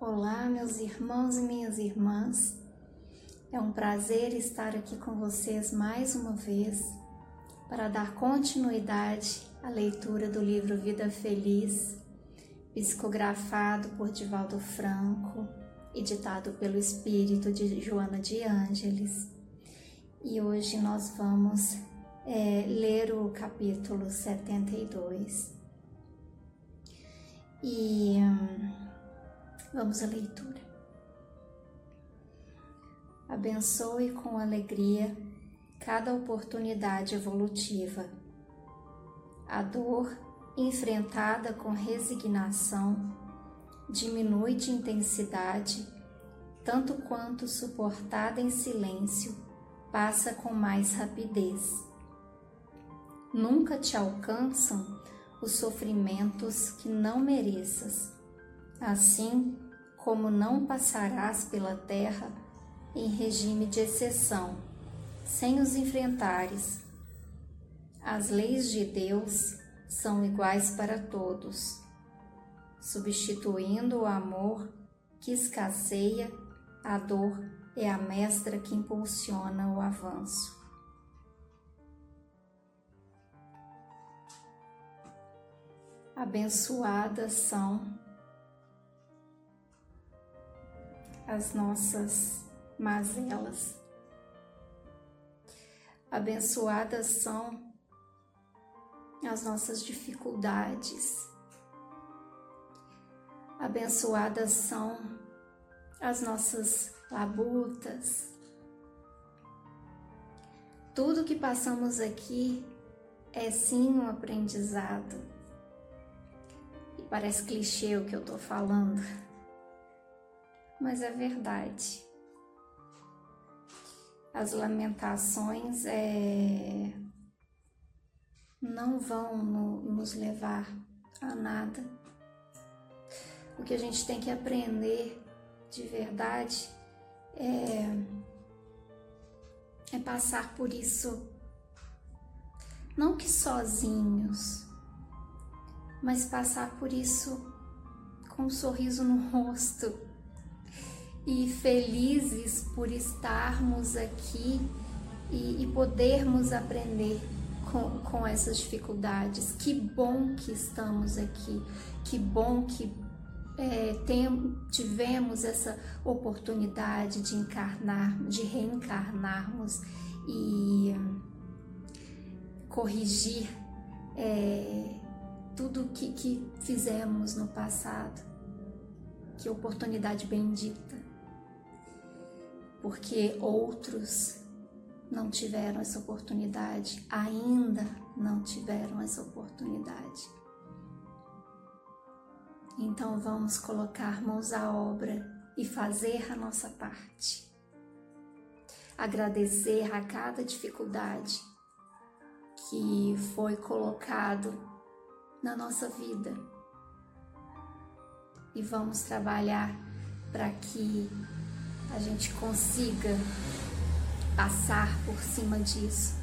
Olá, meus irmãos e minhas irmãs. É um prazer estar aqui com vocês mais uma vez para dar continuidade à leitura do livro Vida Feliz, psicografado por Divaldo Franco e ditado pelo espírito de Joana de Ângeles. E hoje nós vamos é, ler o capítulo 72. E. Hum, Vamos à leitura. Abençoe com alegria cada oportunidade evolutiva. A dor, enfrentada com resignação, diminui de intensidade, tanto quanto suportada em silêncio, passa com mais rapidez. Nunca te alcançam os sofrimentos que não mereças assim como não passarás pela terra em regime de exceção, sem os enfrentares. As leis de Deus são iguais para todos, substituindo o amor que escasseia, a dor é a mestra que impulsiona o avanço. Abençoadas são as nossas mazelas. Abençoadas são as nossas dificuldades. Abençoadas são as nossas labutas. Tudo que passamos aqui é sim um aprendizado. E parece clichê o que eu tô falando mas é verdade. As lamentações é, não vão no, nos levar a nada. O que a gente tem que aprender de verdade é, é passar por isso, não que sozinhos, mas passar por isso com um sorriso no rosto e felizes por estarmos aqui e, e podermos aprender com, com essas dificuldades. Que bom que estamos aqui, que bom que é, tem, tivemos essa oportunidade de encarnar, de reencarnarmos e corrigir é, tudo que, que fizemos no passado. Que oportunidade bendita porque outros não tiveram essa oportunidade, ainda não tiveram essa oportunidade. Então vamos colocar mãos à obra e fazer a nossa parte. Agradecer a cada dificuldade que foi colocado na nossa vida. E vamos trabalhar para que a gente consiga passar por cima disso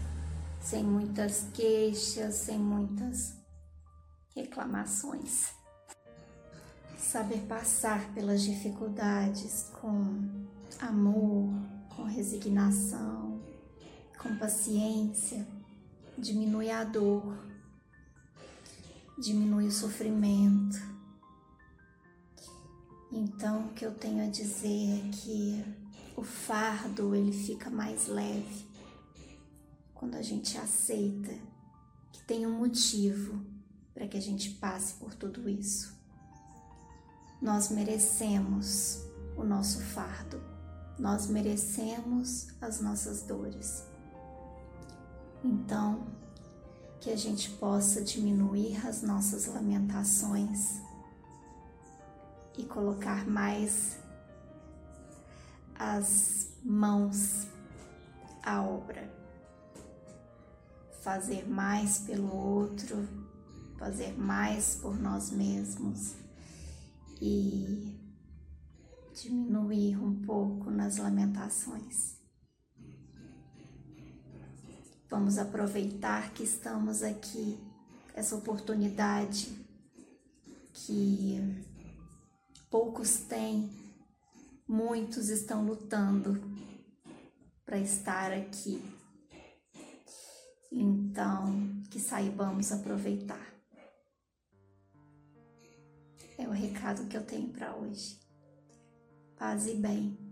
sem muitas queixas, sem muitas reclamações. Saber passar pelas dificuldades com amor, com resignação, com paciência, diminui a dor, diminui o sofrimento então, o que eu tenho a dizer é que o fardo ele fica mais leve quando a gente aceita que tem um motivo para que a gente passe por tudo isso. Nós merecemos o nosso fardo, nós merecemos as nossas dores. Então, que a gente possa diminuir as nossas lamentações e colocar mais as mãos à obra. Fazer mais pelo outro, fazer mais por nós mesmos e diminuir um pouco nas lamentações. Vamos aproveitar que estamos aqui, essa oportunidade que poucos têm Muitos estão lutando para estar aqui. Então, que saibamos aproveitar. É o recado que eu tenho para hoje. Paz e bem.